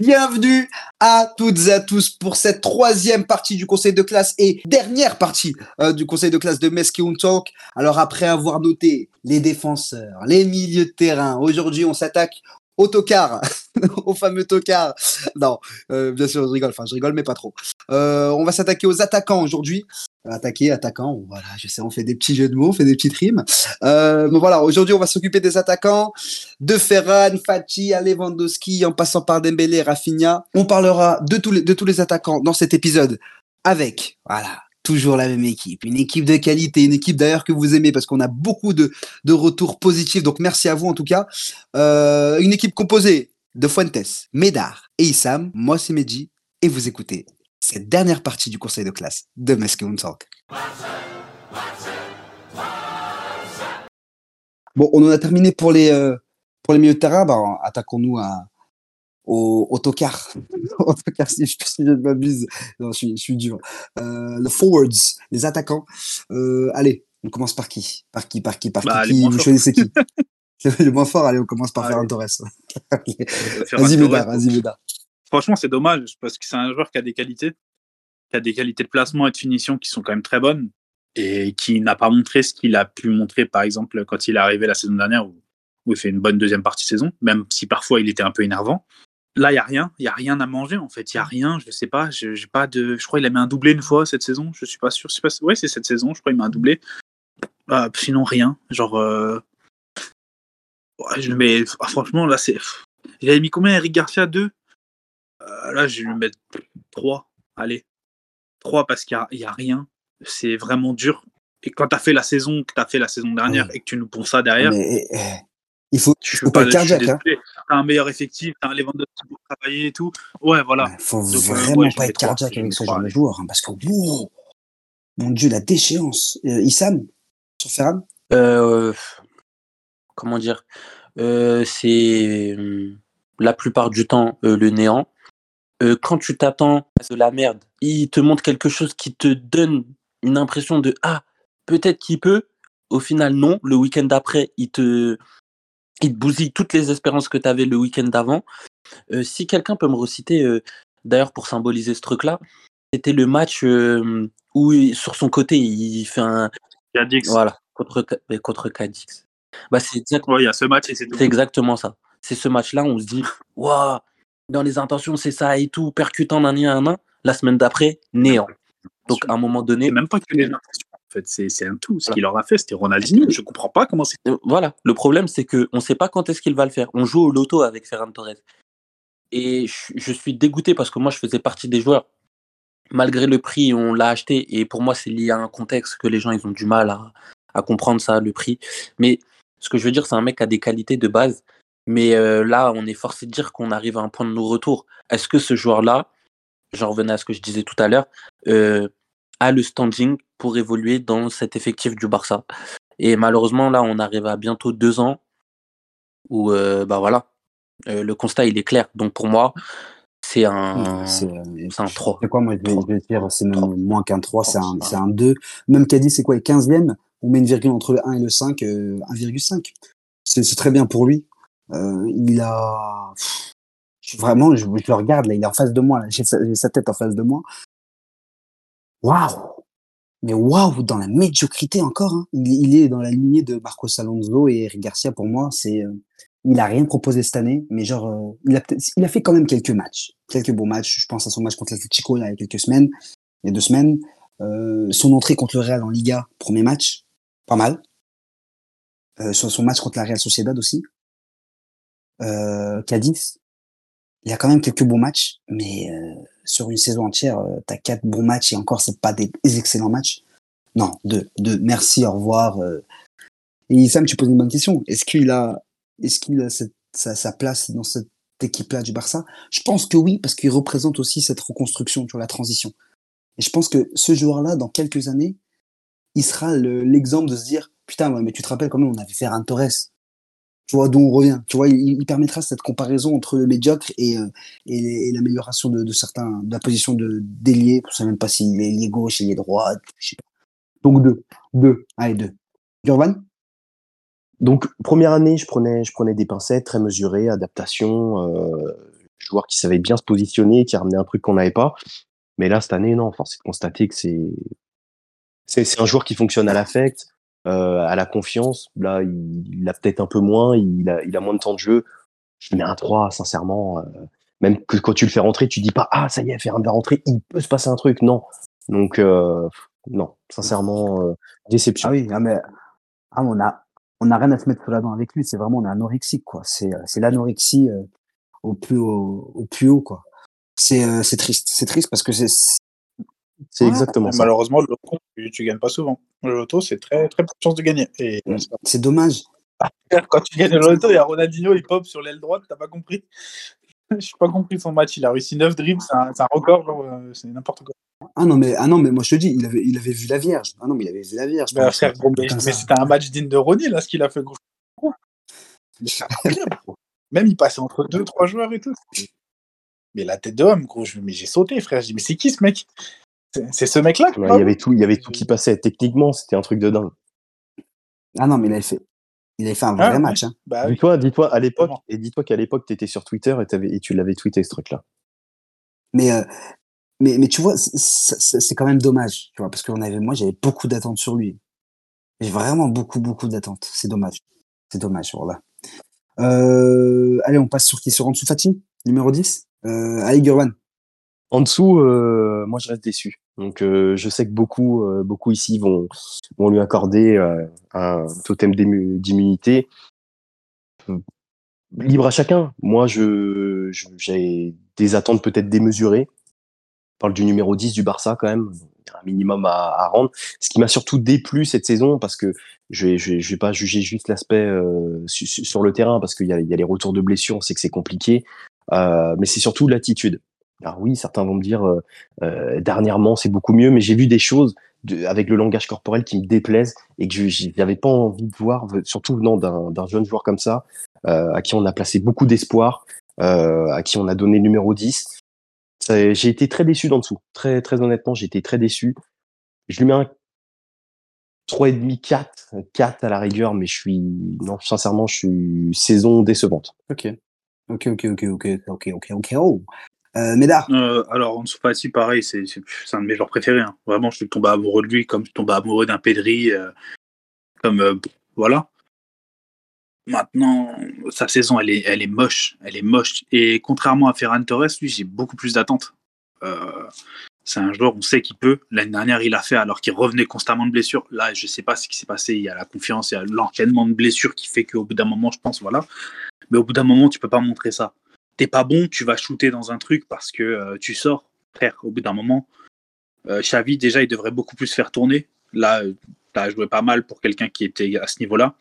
Bienvenue à toutes et à tous pour cette troisième partie du conseil de classe et dernière partie euh, du conseil de classe de Meskeun Talk. Alors après avoir noté les défenseurs, les milieux de terrain, aujourd'hui on s'attaque au tocard, au fameux tocard. Non, euh, bien sûr je rigole, enfin je rigole mais pas trop. Euh, on va s'attaquer aux attaquants aujourd'hui attaquer, attaquant. Voilà, je sais, on fait des petits jeux de mots, on fait des petites rimes. Euh, mais voilà, aujourd'hui, on va s'occuper des attaquants de Ferran, Fachi, Lewandowski, en passant par Dembélé, Rafinha. On parlera de tous les, de tous les attaquants dans cet épisode avec, voilà, toujours la même équipe, une équipe de qualité, une équipe d'ailleurs que vous aimez parce qu'on a beaucoup de, de retours positifs. Donc merci à vous en tout cas. Euh, une équipe composée de Fuentes, Médard et Issam. Moi c'est Medji et vous écoutez cette dernière partie du conseil de classe de Masculine Talk. Bon, on en a terminé pour les, euh, pour les milieux de terrain. Bah, attaquons-nous au, au tocard. au tocard, si je, si je m'abuse. Non, je suis, je suis dur. Euh, le forwards, les attaquants. Euh, allez, on commence par qui? Par qui Par qui Par Bah, qui, Vous choisissez qui? Le moins fort, allez, on commence par Allez. Ferran Torres. Vas-y. Médard, vas-y, Médard. Franchement, c'est dommage parce que c'est un joueur qui a des qualités, qui a des qualités de placement et de finition qui sont quand même très bonnes et qui n'a pas montré ce qu'il a pu montrer, par exemple, quand il est arrivé la saison dernière où, où il fait une bonne deuxième partie de saison, même si parfois il était un peu énervant. Là, il y a rien, il y a rien à manger en fait. Il y a rien, je sais pas, je j'ai pas de. Je crois qu'il a mis un doublé une fois cette saison. Je suis pas sûr. Pas. Ouais, c'est cette saison. Je crois qu'il met un doublé. Ah, sinon rien. Genre. euh, ouais, je le mets. ah, franchement, là, c'est. J'avais mis combien Eric Garcia 2 Euh, Là, je vais lui mettre 3. Allez. 3 parce qu'il n'y a, rien. C'est vraiment dur. Et quand tu as fait la saison que tu as fait la saison dernière Oui. et que tu nous ponds ça derrière, Mais, eh, eh, il faut, je faut peux pas pas être cardiaque. Hein. T'as un meilleur effectif, t'as un Lewandowski pour travailler et tout. Ouais, voilà. Ouais, faut Donc, euh, vraiment ouais, pas être cardiaque avec ce genre de joueur, hein, parce que wow, mon Dieu, la déchéance. Euh, Issam, sur Ferran? Euh, comment dire? Euh, C'est hum, la plupart du temps euh, le néant. Euh, quand tu t'attends à de la merde, il te montre quelque chose qui te donne une impression de ah peut-être qu'il peut. Au final non. Le week-end d'après, il te il te bousille toutes les espérances que tu avais le week-end d'avant. Euh, si quelqu'un peut me reciter, euh, d'ailleurs pour symboliser ce truc-là, c'était le match euh, où il- sur son côté il fait un Cadix. voilà contre contre Cadix. Bah c'est exact- Ouais, il y a ce match et c'est exactement ça. C'est ce match-là, on se dit, waouh, dans les intentions, c'est ça et tout, percutant d'un un an. La semaine d'après, néant. Donc, à un moment donné, C'est même pas que les intentions. En fait, c'est un tout. Ce qu'il leur a fait, c'était Ronaldinho. Je comprends pas comment c'est. euh, voilà. Le problème, c'est qu'on ne sait pas quand est-ce qu'il va le faire. On joue au loto avec Ferran Torres. Et je, je suis dégoûté parce que moi, je faisais partie des joueurs. Malgré le prix, on l'a acheté. Et pour moi, c'est lié à un contexte que les gens, ils ont du mal à, à comprendre ça, le prix. Mais ce que je veux dire, c'est un mec qui a des qualités de base. Mais euh, là, on est forcé de dire qu'on arrive à un point de non-retour. Est-ce que ce joueur-là, j'en revenais à ce que je disais tout à l'heure, euh, a le standing pour évoluer dans cet effectif du Barça Et malheureusement, là, on arrive à bientôt deux ans où, euh, bah voilà, euh, le constat, il est clair. Donc pour moi, c'est un, C'est c'est un 3. c'est quoi, moi, je vais, je vais dire, c'est même moins qu'un 3, c'est un, un 2. Même Caddy, c'est quoi, le 15e On met une virgule entre le 1 et le 5, euh, 1,5. C'est très bien pour lui. Euh, il a. pff, Vraiment, je, je le regarde, là, il est en face de moi, là, j'ai sa, j'ai sa tête en face de moi. Waouh Mais waouh, dans la médiocrité encore. hein. Il, est dans la lignée de Marcos Alonso et Eric Garcia pour moi. C'est, euh, il a rien proposé cette année, mais genre, euh, il a il a fait quand même quelques matchs, quelques beaux matchs. Je pense à son match contre l'Atlético il y a quelques semaines, il y a deux semaines. Euh, son entrée contre le Real en Liga, premier match, pas mal. Euh, son, son match contre la Real Sociedad aussi. Euh, Cadiz, il y a quand même quelques bons matchs, mais euh, sur une saison entière, euh, t'as quatre bons matchs et encore c'est pas des, excellents matchs. Non, deux, deux. Merci, au revoir. euh. Et Sam, tu poses une bonne question. Est-ce qu'il a, sa, place dans cette équipe-là du Barça? Je pense que oui, parce qu'il représente aussi cette reconstruction sur la transition. Et je pense que ce joueur-là, dans quelques années, il sera le- l'exemple de se dire, putain, mais tu te rappelles quand même, on avait Ferran Torres. Tu vois d'où on revient. Tu vois, il, permettra cette comparaison entre le médiocre et, euh, l'amélioration de, certains, de la position de d'ailier. Je sais même pas s'il est ailier gauche, ailier droit, je sais pas. Donc deux, deux, allez deux. Gurvan Donc, première année, je prenais, je prenais des pincettes, très mesurées, adaptation, euh, joueur qui savait bien se positionner, qui ramenait un truc qu'on n'avait pas. Mais là, cette année, non, force est de constater que c'est, c'est, un joueur qui fonctionne à l'affect, à la confiance. Là, il, a peut-être un peu moins, il a, moins de temps de jeu. Je mets un 3, sincèrement. Euh, même que quand tu le fais rentrer, tu dis pas, ah, ça y est, faire un va rentrer, il peut se passer un truc. Non. Donc, euh, non, sincèrement, euh, déception. Ah oui, ah, mais ah, on a, on n'a rien à se mettre sous la dent avec lui. C'est vraiment, on est anorexique, quoi. C'est, c'est l'anorexie euh, au plus haut, au plus haut, quoi. C'est, euh, c'est triste. C'est triste parce que c'est, c'est exactement ça. Malheureusement, le loto, tu, tu, gagnes pas souvent. Le loto, c'est très, très peu de chance de gagner. Et mm. c'est dommage. Quand tu gagnes le loto, il y a Ronaldinho, il pop sur l'aile droite, t'as pas compris. Je n'ai pas compris son match. Il a réussi 9 dribbles, c'est un, un, record, euh, c'est n'importe quoi. Ah non, mais, ah non, mais moi je te dis, il avait, il avait vu la Vierge. Ah non, mais il avait vu la Vierge. Mais, frère, mais, mais c'était un match digne de Ronnie, là, ce qu'il a fait. Même il passait entre deux, trois joueurs et tout. Mais la tête de homme, gros, mais j'ai sauté, frère. Je dis, mais c'est qui ce mec? C'est ce mec-là ouais, Il y avait tout, il y avait tout qui passait. Techniquement, c'était un truc de dingue. Ah non, mais il avait fait, il avait fait un vrai ah, match. Hein. Bah, dis-toi, dis-toi, à l'époque, et dis-toi qu'à l'époque, tu étais sur Twitter et, et tu l'avais tweeté ce truc-là. Mais, euh, mais, mais tu vois, c'est quand même dommage, tu vois, parce que on avait, moi, j'avais beaucoup d'attentes sur lui. J'ai vraiment beaucoup, beaucoup d'attentes. C'est dommage. C'est dommage, voilà. Euh, allez, on passe sur qui sur en dessous Fatih, numéro 10. Euh, allez, Gurwan. En dessous, euh, moi, je reste déçu. Donc, euh, je sais que beaucoup, euh, beaucoup ici vont, vont lui accorder euh, un totem d'immunité. Libre à chacun. Moi, je, j'ai des attentes peut-être démesurées. On parle du numéro 10 du Barça quand même. Un minimum à, à rendre. Ce qui m'a surtout déplu cette saison, parce que je je vais, je vais pas juger juste l'aspect euh, su, sur le terrain, parce qu'il y y a les retours de blessures, on sait que c'est compliqué. Euh, mais c'est surtout l'attitude. Alors oui, certains vont me dire euh, euh, dernièrement c'est beaucoup mieux, mais j'ai vu des choses de, avec le langage corporel qui me déplaisent et que je n'avais pas envie de voir, surtout venant d'un jeune joueur comme ça, euh, à qui on a placé beaucoup d'espoir, euh, à qui on a donné numéro 10. J'ai été très déçu d'en dessous. Très, très honnêtement, j'ai été très déçu. Je lui mets un 3,5, 4, 4 à la rigueur, mais je suis, non, sincèrement, je suis saison décevante. Ok. Ok, ok, ok, ok, ok, ok, ok. Oh. Euh, Médard euh, Alors, en dessous Fati, pareil, c'est un de mes joueurs préférés. Hein. Vraiment, je suis tombé amoureux de lui comme je tombe amoureux d'un Pedri. Euh, comme, euh, voilà. Maintenant, sa saison, elle est, elle est moche. Elle est moche. Et contrairement à Ferran Torres, lui, j'ai beaucoup plus d'attentes. C'est un joueur, on sait qu'il peut. L'année dernière, il a fait alors qu'il revenait constamment de blessures. Là, je ne sais pas ce qui s'est passé. Il y a la confiance, il y a l'enchaînement de blessures qui fait qu'au bout d'un moment, je pense, voilà. Mais au bout d'un moment, tu peux pas montrer ça t'es pas bon, tu vas shooter dans un truc parce que euh, tu sors. Frère, au bout d'un moment, euh, déjà, il devrait beaucoup plus faire tourner. Là, tu as joué pas mal pour quelqu'un qui était à ce niveau-là.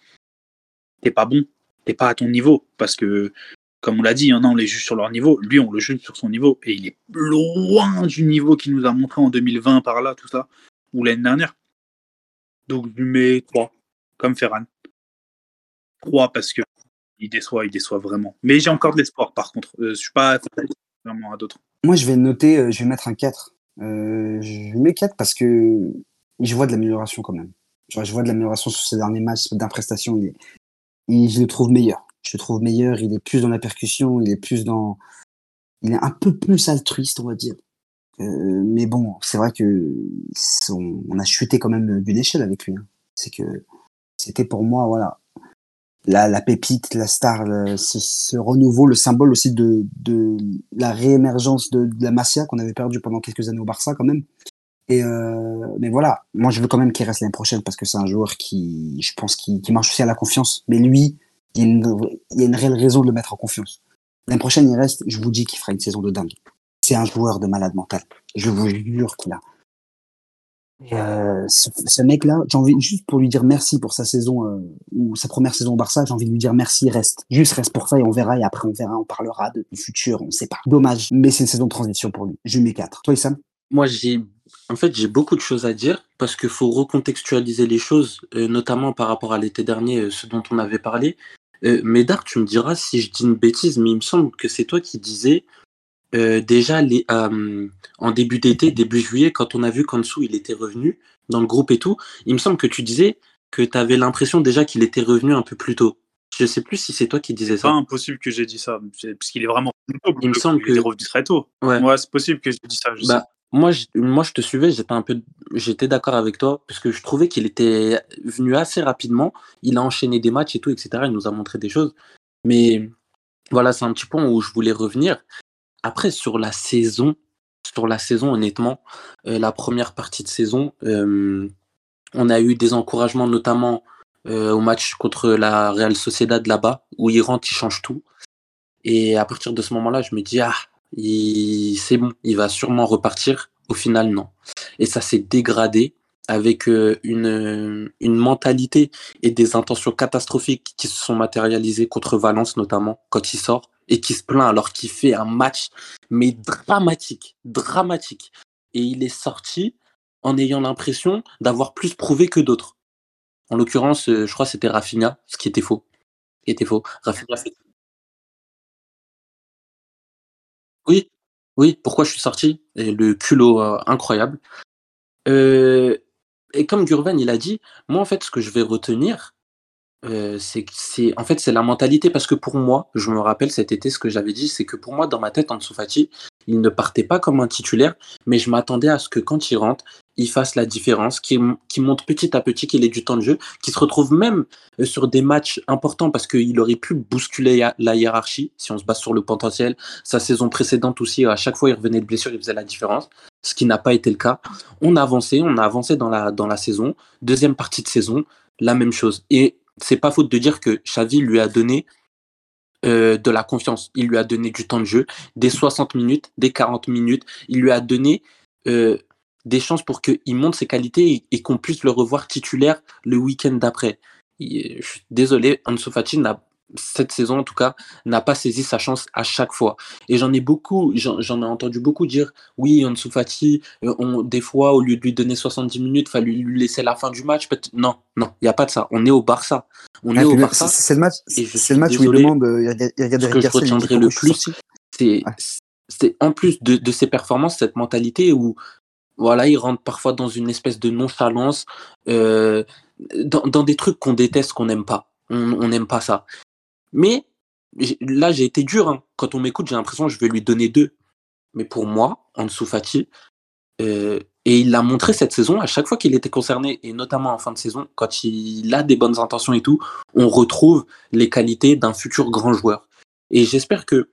T'es pas bon, t'es pas à ton niveau parce que, comme on l'a dit, il a, on les juge sur leur niveau. Lui, on le juge sur son niveau et il est loin du niveau qu'il nous a montré en 2020 par là, tout ça, ou l'année dernière. Donc, je lui mets 3, comme Ferran. 3 parce que il déçoit, il déçoit vraiment. Mais j'ai encore de l'espoir, par contre. Euh, je suis pas vraiment à d'autres. Moi, je vais noter, euh, je vais mettre un 4. Euh, je mets 4 parce que je vois de l'amélioration quand même. Je vois de l'amélioration sur ces derniers matchs d'imprestation. Il, il, je le trouve meilleur. Je le trouve meilleur. Il est plus dans la percussion. Il est plus dans. Il est un peu plus altruiste, on va dire. Euh, mais bon, c'est vrai que on, on, a chuté quand même d'une échelle avec lui. Hein. C'est que c'était pour moi, voilà, la, la pépite, la star, ce, renouveau, le symbole aussi de, de la réémergence de, la Masia qu'on avait perdu pendant quelques années au Barça quand même. Et euh, mais voilà, moi je veux quand même qu'il reste l'année prochaine parce que c'est un joueur qui, je pense, qui, qui marche aussi à la confiance. Mais lui, il y, a une, il y a une réelle raison de le mettre en confiance. L'année prochaine, il reste, je vous dis qu'il fera une saison de dingue. C'est un joueur de malade mental. Je vous jure qu'il a, euh, ce, mec-là, j'ai envie juste pour lui dire merci pour sa saison euh, ou sa première saison au Barça, j'ai envie de lui dire merci, reste. Juste reste pour ça et on verra et après on verra, on parlera de, du futur, on sait pas. Dommage, mais c'est une saison de transition pour lui. Je mets 4. Toi, Sam Moi, j'ai en fait, j'ai beaucoup de choses à dire parce qu'il faut recontextualiser les choses, euh, notamment par rapport à l'été dernier, ce dont on avait parlé. Euh, Médard, tu me diras si je dis une bêtise, mais il me semble que c'est toi qui disais euh, déjà les, euh, en début d'été, début juillet, quand on a vu dessous il était revenu dans le groupe et tout, il me semble que tu disais que tu avais l'impression déjà qu'il était revenu un peu plus tôt. Je sais plus si c'est toi qui disais C'est pas ça. impossible que j'ai dit ça, parce qu'il est vraiment Il me semble il est revenu très tôt. Ouais. Ouais, c'est possible que j'ai dit ça. Je. Bah, moi, je, moi, je te suivais, j'étais un peu, j'étais d'accord avec toi, parce que je trouvais qu'il était venu assez rapidement. Il a enchaîné des matchs et tout, etc. Il nous a montré des choses. Mais voilà, c'est un petit point où je voulais revenir. Après, sur la saison, sur la saison, honnêtement, euh, la première partie de saison, euh, on a eu des encouragements, notamment euh, au match contre la Real Sociedad là-bas, où il rentre, il change tout. Et à partir de ce moment-là, je me dis, ah, c'est bon, il va sûrement repartir. Au final, non. Et ça s'est dégradé avec euh, une, une mentalité et des intentions catastrophiques qui se sont matérialisées contre Valence, notamment, quand il sort, et qui se plaint alors qu'il fait un match, mais dramatique, dramatique. Et il est sorti en ayant l'impression d'avoir plus prouvé que d'autres. En l'occurrence, euh, je crois que c'était Rafinha, ce qui était faux. Était faux. Rafinha fait Oui, oui, pourquoi je suis sorti? Et le culot euh, incroyable. Euh, et comme Gurvan il a dit, moi en fait ce que je vais retenir, euh, c'est en fait c'est la mentalité parce que pour moi, je me rappelle cet été ce que j'avais dit, c'est que pour moi dans ma tête Ansu Fati, il ne partait pas comme un titulaire, mais je m'attendais à ce que quand il rentre, il fasse la différence, qu'il qu'il monte petit à petit, qu'il ait du temps de jeu, qu'il se retrouve même euh, sur des matchs importants parce qu'il aurait pu bousculer la hiérarchie si on se base sur le potentiel. Sa saison précédente aussi, à chaque fois il revenait de blessure, il faisait la différence, ce qui n'a pas été le cas. On a avancé, on a avancé dans la, dans la saison. Deuxième partie de saison, la même chose. Et c'est pas faute de dire que Xavi lui a donné euh, de la confiance. Il lui a donné du temps de jeu, des 60 minutes, des 40 minutes. Il lui a donné euh, des chances pour qu'il monte ses qualités et, qu'on puisse le revoir titulaire le week-end d'après. Je suis désolé, Ansu Fati n'a cette saison en tout cas n'a pas saisi sa chance à chaque fois. Et j'en ai beaucoup j'en ai entendu beaucoup dire oui Ansu Fati euh, on, des fois au lieu de lui donner 70 minutes fallait lui laisser la fin du match non non il y a pas de ça. On est au Barça. On Ah, est au Barça. C'est le match, c'est le match où il demande, euh, il regarde- il regarde Ce que je retiendrai le plus, c'est Ouais. en plus de, de ses performances cette mentalité où voilà il rentre parfois dans une espèce de nonchalance euh, dans, dans des trucs qu'on déteste qu'on n'aime pas. On n'aime pas ça mais là j'ai été dur hein. quand on m'écoute j'ai l'impression que je vais lui donner deux mais pour moi Ansu Fati euh, et il l'a montré cette saison à chaque fois qu'il était concerné et notamment en fin de saison quand il a des bonnes intentions et tout on retrouve les qualités d'un futur grand joueur et j'espère que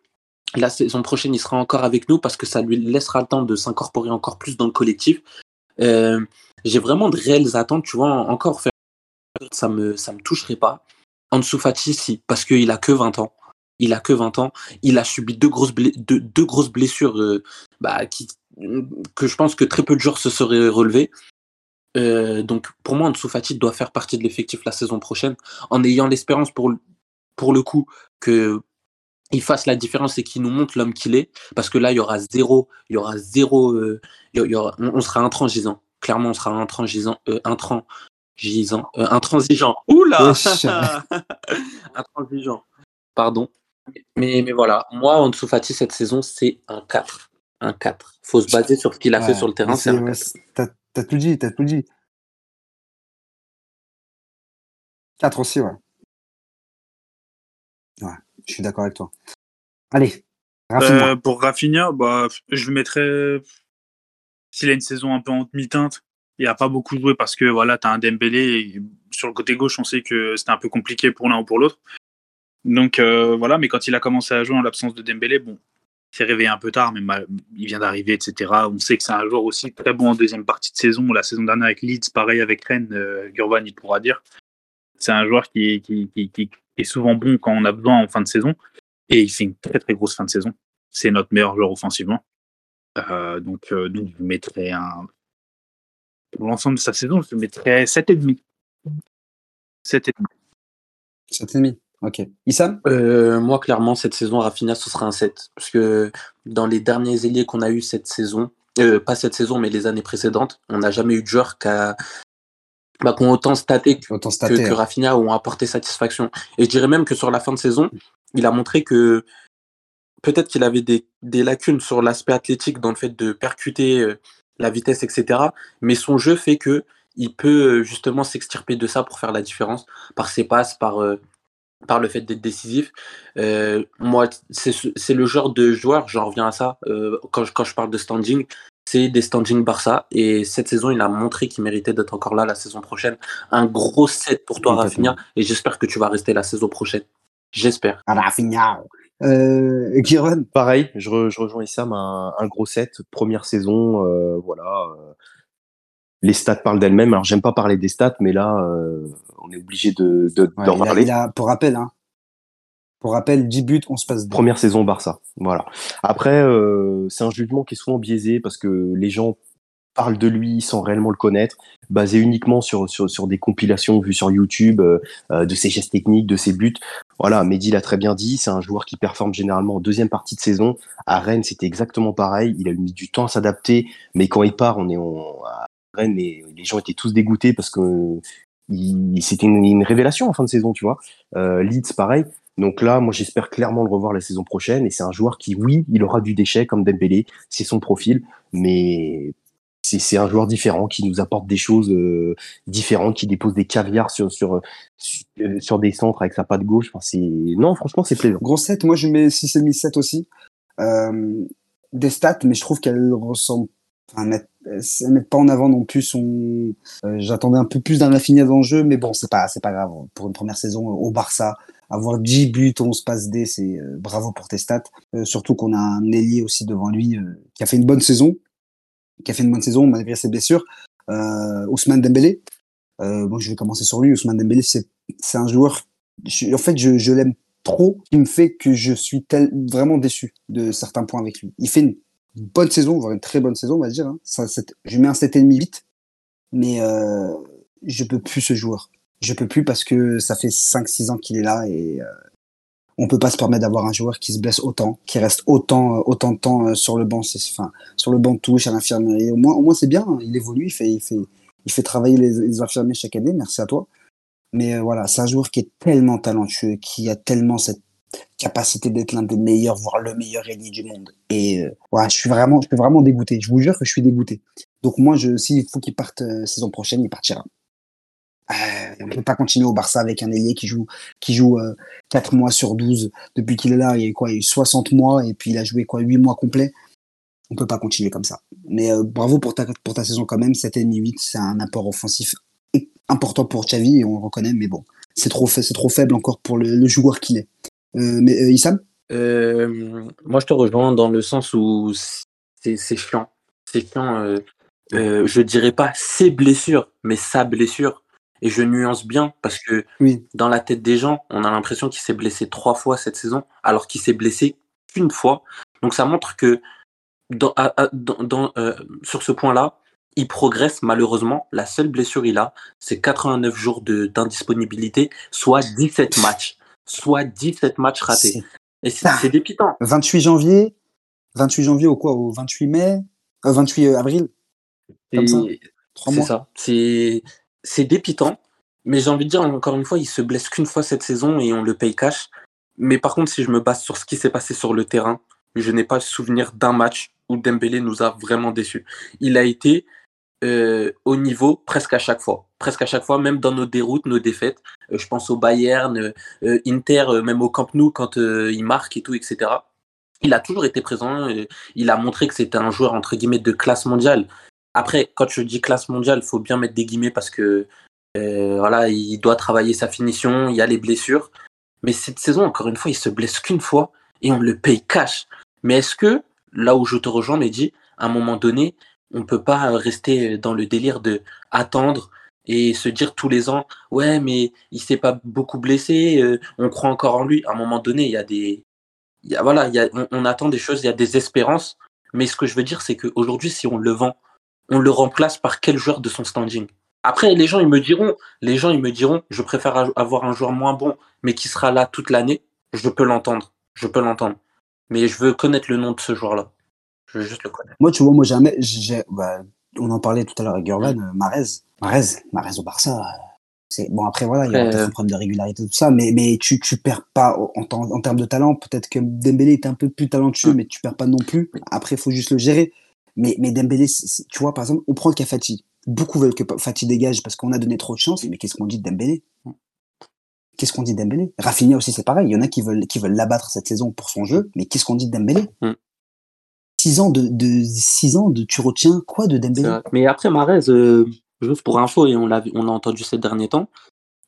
la saison prochaine, il sera encore avec nous parce que ça lui laissera le temps de s'incorporer encore plus dans le collectif. Euh, J'ai vraiment de réelles attentes, tu vois, encore faire ça me ça me toucherait pas. Ansu Fati, si, parce qu'il a que 20 ans. Il a que 20 ans. Il a subi deux grosses, blessures euh, bah, qui, que je pense que très peu de joueurs se seraient relevés. Euh, donc pour moi, Ansu Fati doit faire partie de l'effectif la saison prochaine en ayant l'espérance pour, le- coup que il fasse la différence et qu'il nous montre l'homme qu'il est parce que là il y aura zéro il y aura zéro euh, on, sera intransigeant clairement on sera intransigeant euh, intransigeant oula intransigeant pardon mais mais voilà moi Ansu Fati cette saison c'est un 4 un 4 faut se baser sur ce qu'il a fait sur le terrain c'est c'est- un ouais, 4 c'est- T'as tout dit, t'as tout dit. 4 aussi, ouais. Ouais, je suis d'accord avec toi. Allez, Rafinha. Euh, pour Rafinha, bah, je le mettrais. S'il a une saison un peu en demi-teinte, il a pas beaucoup joué parce que voilà, tu as un Dembélé. Sur le côté gauche, on sait que c'était un peu compliqué pour l'un ou pour l'autre. Donc euh, voilà, mais quand il a commencé à jouer en l'absence de Dembélé, bon, il s'est réveillé un peu tard, mais il vient d'arriver, etc. On sait que c'est un joueur aussi très bon en deuxième partie de saison. La saison dernière avec Leeds, pareil avec Rennes, euh, il pourra dire. C'est un joueur qui est souvent bon quand on a besoin en fin de saison. Et il fait une très très grosse fin de saison. C'est notre meilleur joueur offensivement. Euh, donc, euh, donc, je mettrais un. Pour l'ensemble de sa saison, je mettrais 7,5. 7,5. 7,5. Ok. Issam Euh, moi, clairement, cette saison, Rafinha, ce sera un 7. Parce que dans les derniers ailiers qu'on a eu cette saison, euh, pas cette saison, mais les années précédentes, on n'a jamais eu de joueur qui a, bah, qui ont autant staté que, Autant que, stater. que. Rafinha ont apporté satisfaction. Et je dirais même que sur la fin de saison, il a montré que peut-être qu'il avait des, des lacunes sur l'aspect athlétique dans le fait de percuter euh, la vitesse, etc. Mais son jeu fait que il peut justement s'extirper de ça pour faire la différence par ses passes, par, par le fait d'être décisif. moi, c'est le genre de joueur, j'en reviens à ça, quand, je, quand je parle de standing, c'est des standing Barça. Et cette saison, il a montré qu'il méritait d'être encore là la saison prochaine. Un gros set pour toi, Rafinha. Et j'espère que tu vas rester la saison prochaine. J'espère. Rafinha. Euh, Pareil, je, rejoins Issam, un, un, gros set, première saison, euh, voilà. Euh, les stats parlent d'elles-mêmes. Alors j'aime pas parler des stats, mais là, euh, on est obligé de d'en parler. pour rappel, hein, pour rappel, 10 buts, on se passe. Première saison Barça, voilà. Après, euh, c'est un jugement qui est souvent biaisé parce que les gens parle de lui sans réellement le connaître, basé uniquement sur, sur, sur des compilations vues sur YouTube, euh, euh, de ses gestes techniques, de ses buts. Voilà, Mehdi l'a très bien dit, c'est un joueur qui performe généralement en deuxième partie de saison. À Rennes, c'était exactement pareil. Il a mis du temps à s'adapter, mais quand il part, on est à Rennes, les, les gens étaient tous dégoûtés parce que c'était une, une, révélation en fin de saison, tu vois. Euh, Leeds, pareil. Donc là, moi, j'espère clairement le revoir la saison prochaine. Et c'est un joueur qui, oui, il aura du déchet comme Dembélé, c'est son profil, mais c'est un joueur différent qui nous apporte des choses euh, différentes, qui dépose des caviars sur sur euh, sur, des centres avec sa patte gauche. Non, franchement, c'est plaisant. Gros 7, moi je mets 6,5 7 aussi. Euh, des stats, mais je trouve qu'elle ressemble enfin, elles mettent pas en avant non plus. J'attendais un peu plus d'un affinage dans le jeu, mais bon, c'est pas, c'est pas grave. Pour une première saison au Barça, avoir 10 buts, 11 passes D, c'est bravo pour tes stats. surtout qu'on a un ailier aussi devant lui qui a fait une bonne saison qui a fait une bonne saison malgré ses blessures. Euh, Ousmane Dembélé. Euh, bon, je vais commencer sur lui. Ousmane Dembélé, c'est un joueur. en fait, je, je l'aime trop, qui me fait que je suis vraiment déçu de certains points avec lui. Il fait une bonne saison, voire une très bonne saison, on va dire. Hein. Je mets un 7,5 vite, mais euh, je peux plus ce joueur. Je peux plus parce que ça fait 5-6 ans qu'il est là et euh, on peut pas se permettre d'avoir un joueur qui se blesse autant, qui reste autant euh, autant de temps euh, sur le banc, enfin sur le banc de touche à l'infirmerie. Au moins, au c'est bien. Hein. Il évolue, il fait, il fait, il fait travailler les, infirmiers chaque année. Merci à toi. Mais euh, voilà, c'est un joueur qui est tellement talentueux, qui a tellement cette capacité d'être l'un des meilleurs, voire le meilleur ailier du monde. Et voilà, je suis vraiment, je suis vraiment dégoûté. Je vous jure que je suis dégoûté. Donc moi, je, s'il faut qu'il parte saison prochaine, il partira. Euh, on ne peut pas continuer au Barça avec un ailier qui joue, qui joue euh, 4 mois sur 12. Depuis qu'il est là, il y a quoi, il a eu 60 mois et puis il a joué quoi, 8 mois complets. On peut pas continuer comme ça. Mais euh, bravo pour ta, pour ta saison quand même. 7,5-8, c'est un apport offensif important pour Xavi et on le reconnaît, mais bon, c'est trop, c'est trop faible encore pour le, joueur qu'il est. Euh, mais euh, Moi, je te rejoins dans le sens où c'est chiant. C'est chiant. je dirais pas ses blessures, mais sa blessure et je nuance bien parce que oui. dans la tête des gens, on a l'impression qu'il s'est blessé trois fois cette saison, alors qu'il s'est blessé qu'une fois. Donc ça montre que dans, dans, euh, sur ce point-là, il progresse malheureusement. La seule blessure il a, c'est 89 jours d'indisponibilité, soit 17 matchs. Soit 17 matchs ratés. Et c'est dépitant. 28 janvier 28 janvier au quoi Au 28 mai 28 euh, avril? Comme ça? C'est ça. C'est c'est dépitant, mais j'ai envie de dire, encore une fois, il se blesse qu'une fois cette saison et on le paye cash. Mais par contre, si je me base sur ce qui s'est passé sur le terrain, je n'ai pas le souvenir d'un match où Dembélé nous a vraiment déçus. Il a été euh, au niveau presque à chaque fois. Presque à chaque fois, même dans nos déroutes, nos défaites. Euh, je pense au Bayern, euh, Inter, même au Camp Nou quand il marque et tout, etc. Il a toujours été présent. il a montré que c'était un joueur entre guillemets de classe mondiale. Après, quand je dis classe mondiale, il faut bien mettre des guillemets parce que euh, voilà, il doit travailler sa finition, il y a les blessures. Mais cette saison, encore une fois, il se blesse qu'une fois et on le paye cash. Mais est-ce que, là où je te rejoins, Mehdi, à un moment donné, on ne peut pas rester dans le délire de attendre et se dire tous les ans, ouais, mais il s'est pas beaucoup blessé, euh, on croit encore en lui. À un moment donné, il y a des, y a, voilà, il y a, on, on, attend des choses, il y a des espérances. Mais ce que je veux dire, c'est qu'aujourd'hui, si on le vend on le remplace par quel joueur de son standing Après, les gens, ils me diront, les gens, ils me diront, je préfère avoir un joueur moins bon, mais qui sera là toute l'année. Je peux l'entendre. Je peux l'entendre. Mais je veux connaître le nom de ce joueur-là. Je veux juste le connaître. Moi, tu vois, moi, jamais, j'ai, bah, on en parlait tout à l'heure avec Gervan, euh, Marez. Marez, Marez au Barça. C'est, bon, après, voilà, il y a peut-être un problème de régularité, tout ça, mais, mais tu, tu perds pas en, en, termes de talent. Peut-être que Dembélé est un peu plus talentueux, mais tu perds pas non plus. Après, il faut juste le gérer. Mais, mais Dembélé, tu vois, par exemple, on prend Cafati. beaucoup veulent que Fati dégage parce qu'on a donné trop de chance. Mais qu'est-ce qu'on dit de Dembélé? Qu'est-ce qu'on dit de Dembélé? Rafinha aussi, c'est pareil. Il y en a qui veulent, qui veulent l'abattre cette saison pour son jeu. Mais qu'est-ce qu'on dit de Dembélé? Mm. Six ans de, de six ans de tu retiens quoi de Dembélé? Mais après, Marez, euh, juste pour info, et on l'a on l'a entendu ces derniers temps,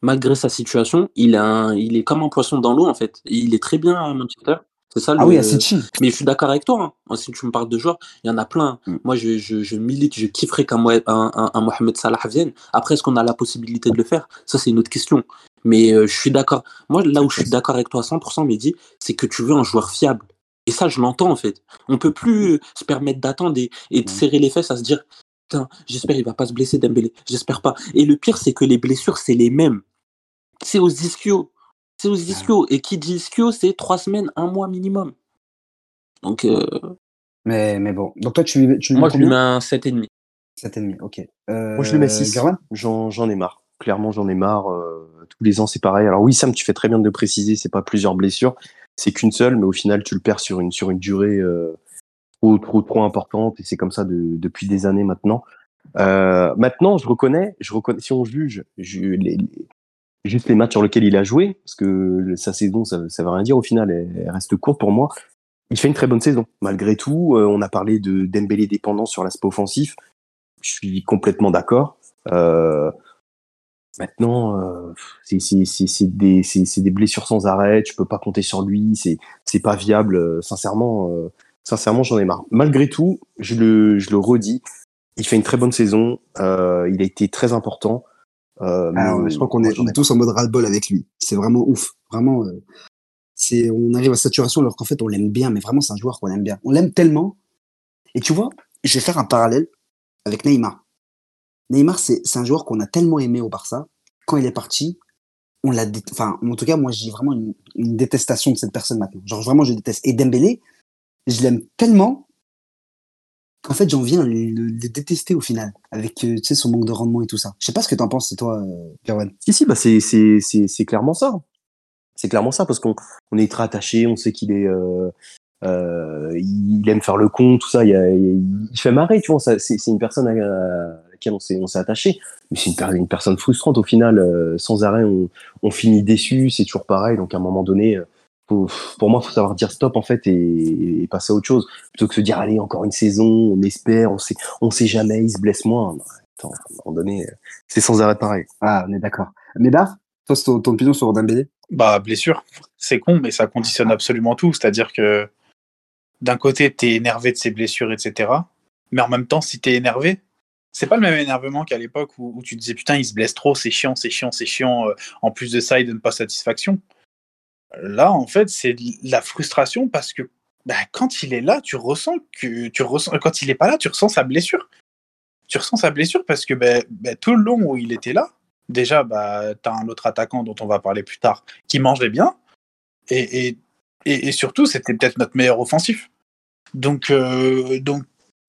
malgré sa situation, il, a un- il est comme un poisson dans l'eau, en fait. Il est très bien à Manchester. C'est ça le. Ah oui, à City. Mais je suis d'accord avec toi. hein. Si tu me parles de joueurs, il y en a plein. Mm. Moi, je, je, je milite, je kifferais qu'un Mohamed- un, un, un Mohamed Salah vienne. Après, est-ce qu'on a la possibilité de le faire? Ça, c'est une autre question. Mais euh, je suis d'accord. Moi, là où je suis d'accord avec toi à 100%, Mehdi, c'est que tu veux un joueur fiable. Et ça, je l'entends, en fait. On peut plus euh, se permettre d'attendre et, et de Mm. serrer les fesses à se dire Putain, j'espère il va pas se blesser, Dembélé. J'espère pas. Et le pire, c'est que les blessures, c'est les mêmes. C'est aux ischios. C'est aux ischios. Et qui dit ischio, c'est trois semaines, un mois minimum. Donc, euh, Mais, mais bon. Donc toi, tu, lui- tu lui moi, mets je lui mets un 7,5. 7,5, ok. Euh, Moi, je le mets 6. Gerwan J'en j'en ai marre. Clairement, j'en ai marre. euh, tous les ans, c'est pareil. Alors oui, Sam, tu fais très bien de le préciser. C'est pas plusieurs blessures. C'est qu'une seule, mais au final, tu le perds sur une, sur une durée euh, trop, trop, trop importante. Et c'est comme ça de- depuis des années maintenant. Euh, maintenant, je reconnais, je reconnais, si on juge, ju- les- les- juste les matchs sur lesquels il a joué, parce que sa saison, ça, ça veut rien dire au final, elle, reste courte pour moi. Il fait une très bonne saison, malgré tout. Euh, on a parlé de Dembélé dépendant sur l'aspect offensif. Je suis complètement d'accord. Euh, maintenant, euh, c'est des, blessures sans arrêt. Tu peux pas compter sur lui. C'est pas viable. Sincèrement, sincèrement, j'en ai marre. Malgré tout, je le, redis. Il fait une très bonne saison. Il a été très important. Euh, mais je crois qu'on est, on est tous en mode ras-le-bol avec lui. C'est vraiment ouf. Vraiment, euh, c'est, on arrive à saturation alors qu'en fait, on l'aime bien, mais vraiment, c'est un joueur qu'on aime bien. On l'aime tellement. Et tu vois, je vais faire un parallèle avec Neymar. Neymar, c'est, c'est un joueur qu'on a tellement aimé au Barça. Quand il est parti, on l'a, dé- enfin, en tout cas, moi, j'ai vraiment une, une détestation de cette personne maintenant. Genre, vraiment, je déteste. Et Dembélé, je l'aime tellement qu'en fait, j'en viens à le, détester au final, avec, euh, son manque de rendement et tout ça. Je sais pas ce que t'en penses, toi, euh, Gerwan. Si, si, bah c'est, c'est, clairement ça. C'est clairement ça, parce qu'on on est très attaché, on sait qu'il est. Euh, euh, il aime faire le con, tout ça. Il, fait marrer, tu vois. C'est, une personne à, laquelle on s'est, attaché. Mais c'est une, une personne frustrante au final. euh, sans arrêt, on, on finit déçu, c'est toujours pareil. Donc à un moment donné, euh, faut- pour moi, il faut savoir dire stop en fait et, et passer à autre chose. Plutôt que se dire, allez, encore une saison, on espère, on sait, on sait jamais, il se blesse moins. Non, attends, à un moment donné, c'est sans arrêt pareil. Ah, on est d'accord. Médard, toi, c'est ton, ton opinion sur Dembélé Bah, blessure, c'est con, mais ça conditionne absolument tout. C'est-à-dire que d'un côté, tu es énervé de ses blessures, etc. Mais en même temps, si tu es énervé, c'est pas le même énervement qu'à l'époque où, où tu disais putain, il se blesse trop, c'est chiant, c'est chiant, c'est chiant. euh, En plus de ça, il donne pas satisfaction. Là, en fait, c'est la frustration parce que bah, quand il est là, tu ressens que tu ressens quand il est pas là, tu ressens sa blessure. Tu ressens sa blessure parce que bah, bah, tout le long où il était là, déjà, bah, tu as un autre attaquant dont on va parler plus tard qui mangeait bien. Et, et, et, surtout, c'était peut-être notre meilleur offensif. Donc, euh, donc,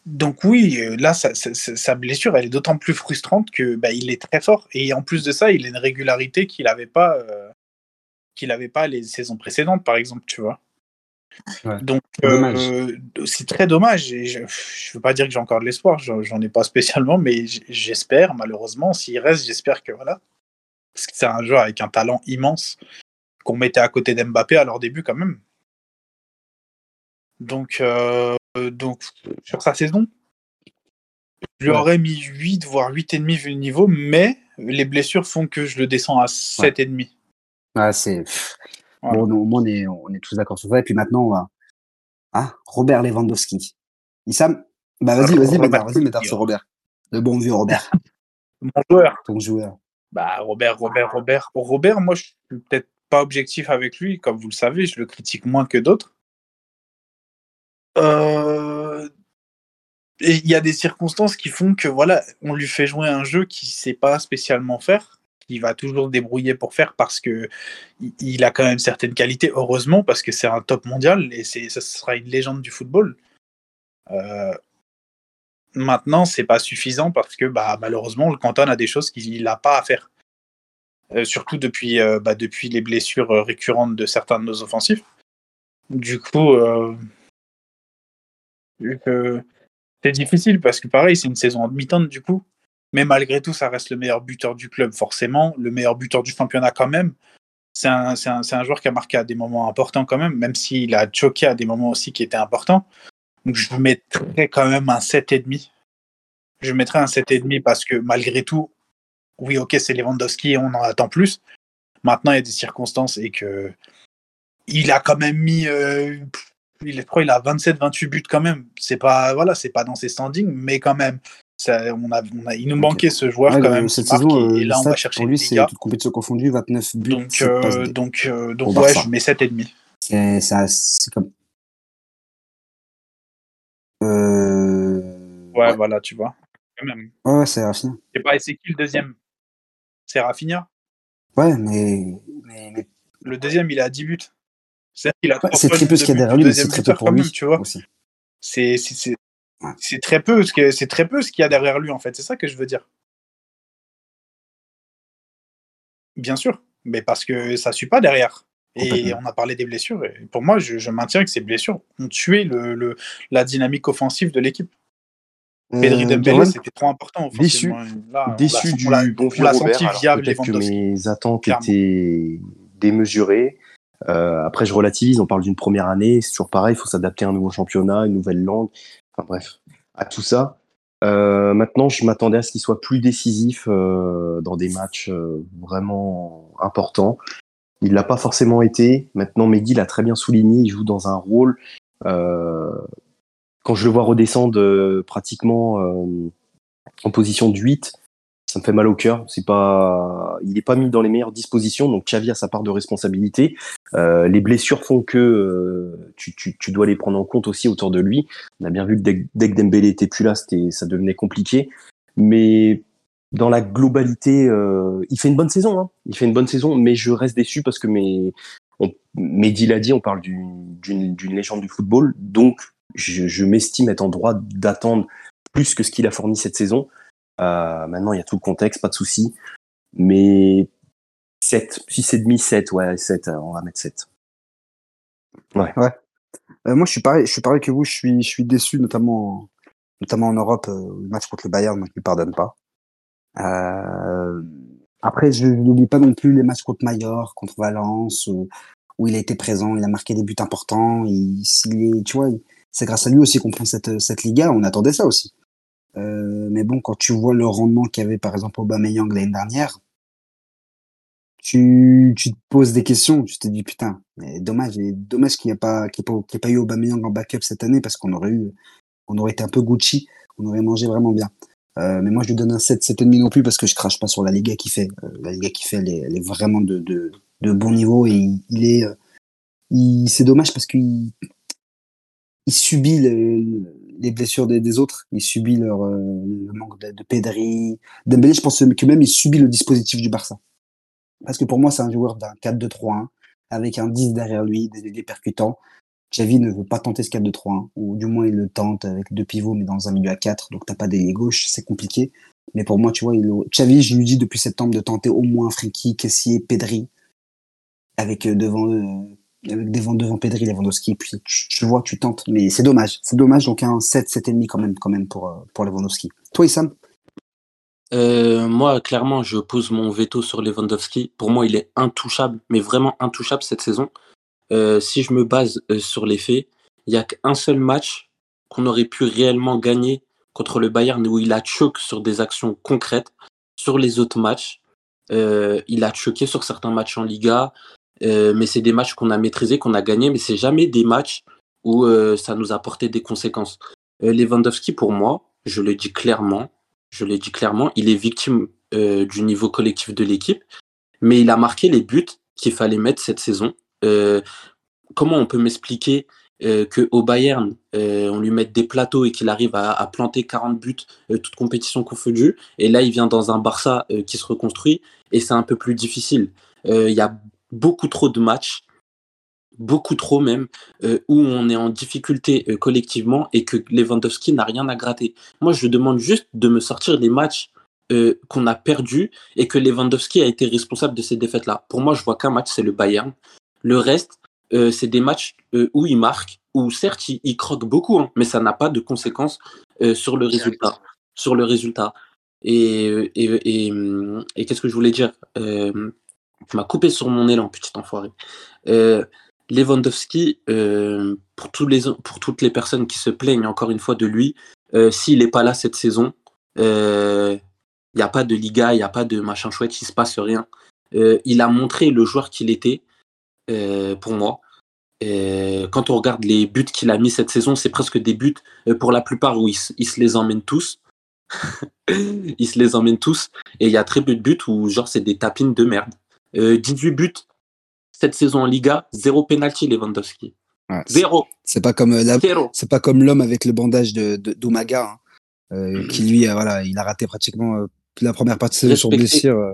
donc oui, là, sa, blessure, elle est d'autant plus frustrante que il est très fort. Et en plus de ça, il a une régularité qu'il n'avait pas, euh, qu'il avait pas les saisons précédentes, par exemple, tu vois. Ouais. Donc, euh, c'est très dommage. Et je ne veux pas dire que j'ai encore de l'espoir, j'en ai pas spécialement, mais j'espère, malheureusement, s'il reste, j'espère que voilà. Parce que c'est un joueur avec un talent immense qu'on mettait à côté d'Mbappé à leur début, quand même. Donc, euh, donc sur sa saison, je lui Ouais. aurais mis 8, voire 8,5 vu le niveau, mais les blessures font que je le descends à 7,5. Ah, c'est. Voilà. Bon, au moins, on est, on est tous d'accord sur ça. Et puis maintenant, on va. Ah, Robert Lewandowski. Issam Bah, vas-y, vas-y, Médard, vas-y, sur Robert. Le bon vieux Robert, Mon joueur, ton joueur. Bah, Robert, Robert, Robert. Robert, moi, je suis peut-être pas objectif avec lui, comme vous le savez, je le critique moins que d'autres. Euh, Et il y a des circonstances qui font que, voilà, on lui fait jouer un jeu qu'il sait pas spécialement faire, va toujours se débrouiller pour faire parce que il- a quand même certaines qualités, heureusement, parce que c'est un top mondial et ça sera une légende du football. Euh, Maintenant, c'est pas suffisant parce que bah, malheureusement, le Canton a des choses qu'il n'a pas à faire. Euh, surtout depuis, euh, bah, depuis les blessures récurrentes de certains de nos offensifs. Du coup, c'est difficile parce que pareil, c'est une saison en demi-teinte du coup. Mais malgré tout, ça reste le meilleur buteur du club, forcément, le meilleur buteur du championnat quand même. C'est un, un, joueur qui a marqué à des moments importants quand même, même s'il a choqué à des moments aussi qui étaient importants. Donc je mettrais quand même un 7,5. Je mettrais un 7,5 parce que malgré tout, oui, ok, c'est Lewandowski et on en attend plus. Maintenant, il y a des circonstances et que il a quand même mis, euh, il, je crois, il a 27-28 buts quand même. C'est pas, voilà, c'est pas dans ses standings, mais quand même, ça, on a, on a, il nous manquait ce joueur Ouais, quand même. cette saison, et, et euh, là, on va chercher pour lui, c'est toute compétition confondue, 29 buts. Donc, euh, donc, euh, donc ouais, Barça. je mets 7,5. C'est ça, c'est comme. Euh... Ouais, Ouais, voilà, tu vois. Quand même. ouais, c'est Rafinha. Et c'est qui le deuxième? C'est Rafinha. Ouais, mais, mais, mais Le deuxième, il a 10 buts. C'est qu'il a ouais, c'est ce qu'il y a derrière lui, mais c'est très peu pour lui même, tu vois. c'est- Ouais. c'est très peu ce que c'est très peu ce qu'il y a derrière lui en fait. C'est ça que je veux dire. Bien sûr, mais parce que ça suit pas derrière. Et on a parlé des blessures. Et pour moi, je, je maintiens que ces blessures ont tué le, le- la dynamique offensive de l'équipe. Pedri Euh, Dembélé, c'était trop important Déçu. Là, Déçu on du bon on l'a senti Alors via peut-être que mes attentes clairement. étaient démesurées. Euh, après, je relativise. On parle d'une première année. C'est toujours pareil. Il faut s'adapter à un nouveau championnat, une nouvelle langue. Bref, à tout ça. Euh, maintenant, je m'attendais à ce qu'il soit plus décisif euh, dans des matchs euh, vraiment importants. Il l'a pas forcément été. Maintenant, Mehdi l'a très bien souligné. Il joue dans un rôle. quand je le vois redescendre pratiquement en position de 8, ça me fait mal au cœur. C'est pas, il n'est pas mis dans les meilleures dispositions, donc Xavi a sa part de responsabilité. Euh, les blessures font que euh, tu, tu, tu dois les prendre en compte aussi autour de lui. On a bien vu que dès, dès que Dembélé était plus là, c'était, ça devenait compliqué. Mais dans la globalité, euh, il fait une bonne saison. Hein. Il fait une bonne saison, mais je reste déçu parce que mes, on, Mehdi l'a dit, on parle d'une, d'une, d'une légende du football, donc je, je m'estime être en droit d'attendre plus que ce qu'il a fourni cette saison. Euh, maintenant, il y a tout le contexte, pas de souci. Mais 7, 6,5, 7, ouais, 7, euh, on va mettre 7. Euh, moi, je suis pareil, je suis pareil que vous. Je suis, je suis déçu, notamment, notamment en Europe. euh, le match contre le Bayern, moi, je ne pardonne pas. Après, je n'oublie pas non plus les matchs contre Mallorca, contre Valence, où, il a été présent, il a marqué des buts importants. Tu vois, c'est grâce à lui aussi qu'on prend cette, cette Liga. On attendait ça aussi. Euh, mais bon, quand tu vois le rendement qu'avait par exemple Aubameyang l'année dernière, tu, tu te poses des questions. Tu te dis putain, mais dommage, et dommage qu'il n'y ait pas, qu'il ait pas, qu'il y eu Aubameyang en backup cette année parce qu'on aurait eu, on aurait été un peu Gucci, on aurait mangé vraiment bien. Euh, mais moi, je lui donne un 7, 7,5 non plus parce que je crache pas sur la Liga qu'il fait. Euh, la Liga qu'il fait, elle est, vraiment de, de, de bon niveau et il, il, c'est dommage parce qu'il il subit le- les blessures des, des autres. Il subit leur, euh, le manque de, de Pedri. Dembélé, je pense que même il subit le dispositif du Barça. Parce que pour moi, c'est un joueur d'un 4-2-3-1 avec un 10 derrière lui, des, des percutants. Xavi ne veut pas tenter ce 4-2-3-1, ou du moins il le tente avec deux pivots, mais dans un milieu à 4, donc t'as pas d'ailier gauche, c'est compliqué. Mais pour moi, tu vois, il, Xavi, je lui dis depuis septembre de tenter au moins Frenkie, Kessier, Pedri, avec euh, devant eux, avec devant, devant Pedri, Lewandowski, puis tu, vois, tu tentes, mais c'est dommage, c'est dommage, donc un 7, 7,5 quand même, quand même pour, euh, pour Lewandowski. Toi, Issam? Euh, moi, clairement, je pose mon veto sur Lewandowski. Pour moi, il est intouchable, mais vraiment intouchable cette saison. Euh, si je me base sur les faits, il n'y a qu'un seul match qu'on aurait pu réellement gagner contre le Bayern où il a choc sur des actions concrètes. Sur les autres matchs, il a choqué sur certains matchs en Liga, euh, mais c'est des matchs qu'on a maîtrisés, qu'on a gagnés, mais c'est jamais des matchs où euh, ça nous a porté des conséquences. Euh, Lewandowski, pour moi, je le dis clairement, je l'ai dit clairement, il est victime du niveau collectif de l'équipe, mais il a marqué les buts qu'il fallait mettre cette saison. Comment on peut m'expliquer euh, qu'au Bayern, euh, on lui mette des plateaux et qu'il arrive à, planter 40 buts, toute compétition confondue, et là il vient dans un Barça qui se reconstruit, et c'est un peu plus difficile. Il y a beaucoup trop de matchs, beaucoup trop même, euh, où on est en difficulté euh, collectivement et que Lewandowski n'a rien à gratter. Moi, je demande juste de me sortir les matchs euh, qu'on a perdus et que Lewandowski a été responsable de ces défaites-là. Pour moi, je vois qu'un match, c'est le Bayern. Le reste, euh, c'est des matchs euh, où il marque, où certes, il, croque beaucoup, hein, mais ça n'a pas de conséquences euh, sur le résultat. Sur le résultat. Et, et, et, et qu'est-ce que je voulais dire? Euh, Tu m'as coupé sur mon élan, petit enfoiré. Euh, Lewandowski, euh, pour, toutes les personnes qui se plaignent encore une fois de lui, euh, s'il n'est pas là cette saison, il n'y a pas de Liga, il n'y a pas de machin chouette, il ne se passe rien. Il a montré le joueur qu'il était, pour moi. Quand on regarde les buts qu'il a mis cette saison, c'est presque des buts, pour la plupart, où il se les emmène tous. il se les emmène tous. Et il y a très peu de buts où, genre, c'est des tapines de merde. Euh, 18 buts cette saison en Liga, zéro penalty Lewandowski. Ouais, Zéro. c'est pas comme euh, la- c'est pas comme l'homme avec le bandage de d'Umaga, hein, euh, qui lui, euh, voilà, il a raté pratiquement euh, la première partie de son blessure. euh.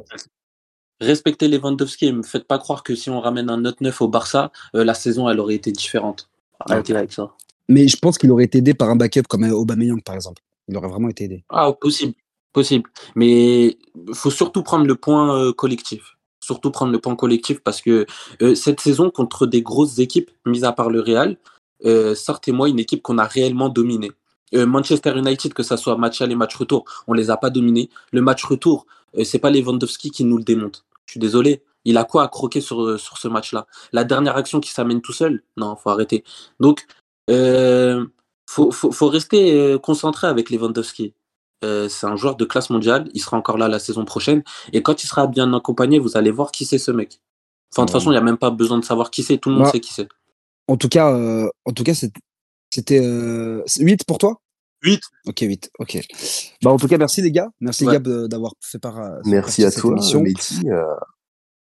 Respectez Lewandowski et me faites pas croire que si on ramène un autre neuf au Barça, euh, la saison elle aurait été différente. Arrêtez avec ça. Mais je pense qu'il aurait été aidé par un backup comme euh, Aubameyang, par exemple. Il aurait vraiment été aidé. Ah, possible, possible. Mais faut surtout prendre le point euh, collectif. Surtout prendre le point collectif parce que euh, cette saison contre des grosses équipes, mis à part le Real, euh, sortez-moi une équipe qu'on a réellement dominée. Euh, Manchester United, que ça soit match aller, match retour, on les a pas dominés. Le match retour, c'est pas Lewandowski qui nous le démonte. Je suis désolé. Il a quoi à croquer sur, ce match-là? La dernière action qui s'amène tout seul? Non, faut arrêter. Donc, faut, faut, rester concentré avec Lewandowski. Euh, c'est un joueur de classe mondiale. Il sera encore là la saison prochaine. Et quand il sera bien accompagné, vous allez voir qui c'est ce mec. Enfin, de toute Ouais. façon, il n'y a même pas besoin de savoir qui c'est. Tout le monde sait qui c'est. En tout cas, euh, en tout cas, c'était euh, 8 pour toi? 8. Ok, 8. Ok. Bah, en tout cas, merci les gars. Merci Ouais. Gab d'avoir fait part. euh, Merci à cette toi, euh,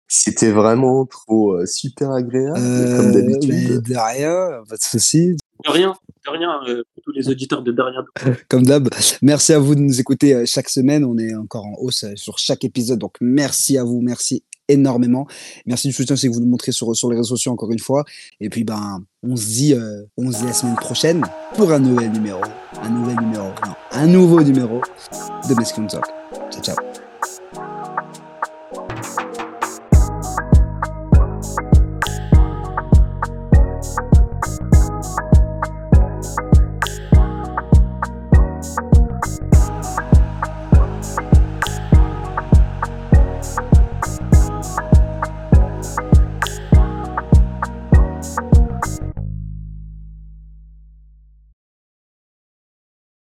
C'était vraiment trop euh, super agréable, Euh, comme d'habitude. de rien, pas de souci. De rien, de rien, euh, pour tous les auditeurs de Derrière. Comme d'hab, merci à vous de nous écouter euh, chaque semaine. On est encore en hausse euh, sur chaque épisode. Donc, merci à vous. Merci énormément. Merci du soutien, c'est que vous nous montrez sur, sur les réseaux sociaux encore une fois. Et puis, ben, on se dit, on se dit la semaine prochaine pour un nouvel numéro. Un nouvel numéro. Non, un nouveau numéro de Mescon Talk. Ciao, ciao.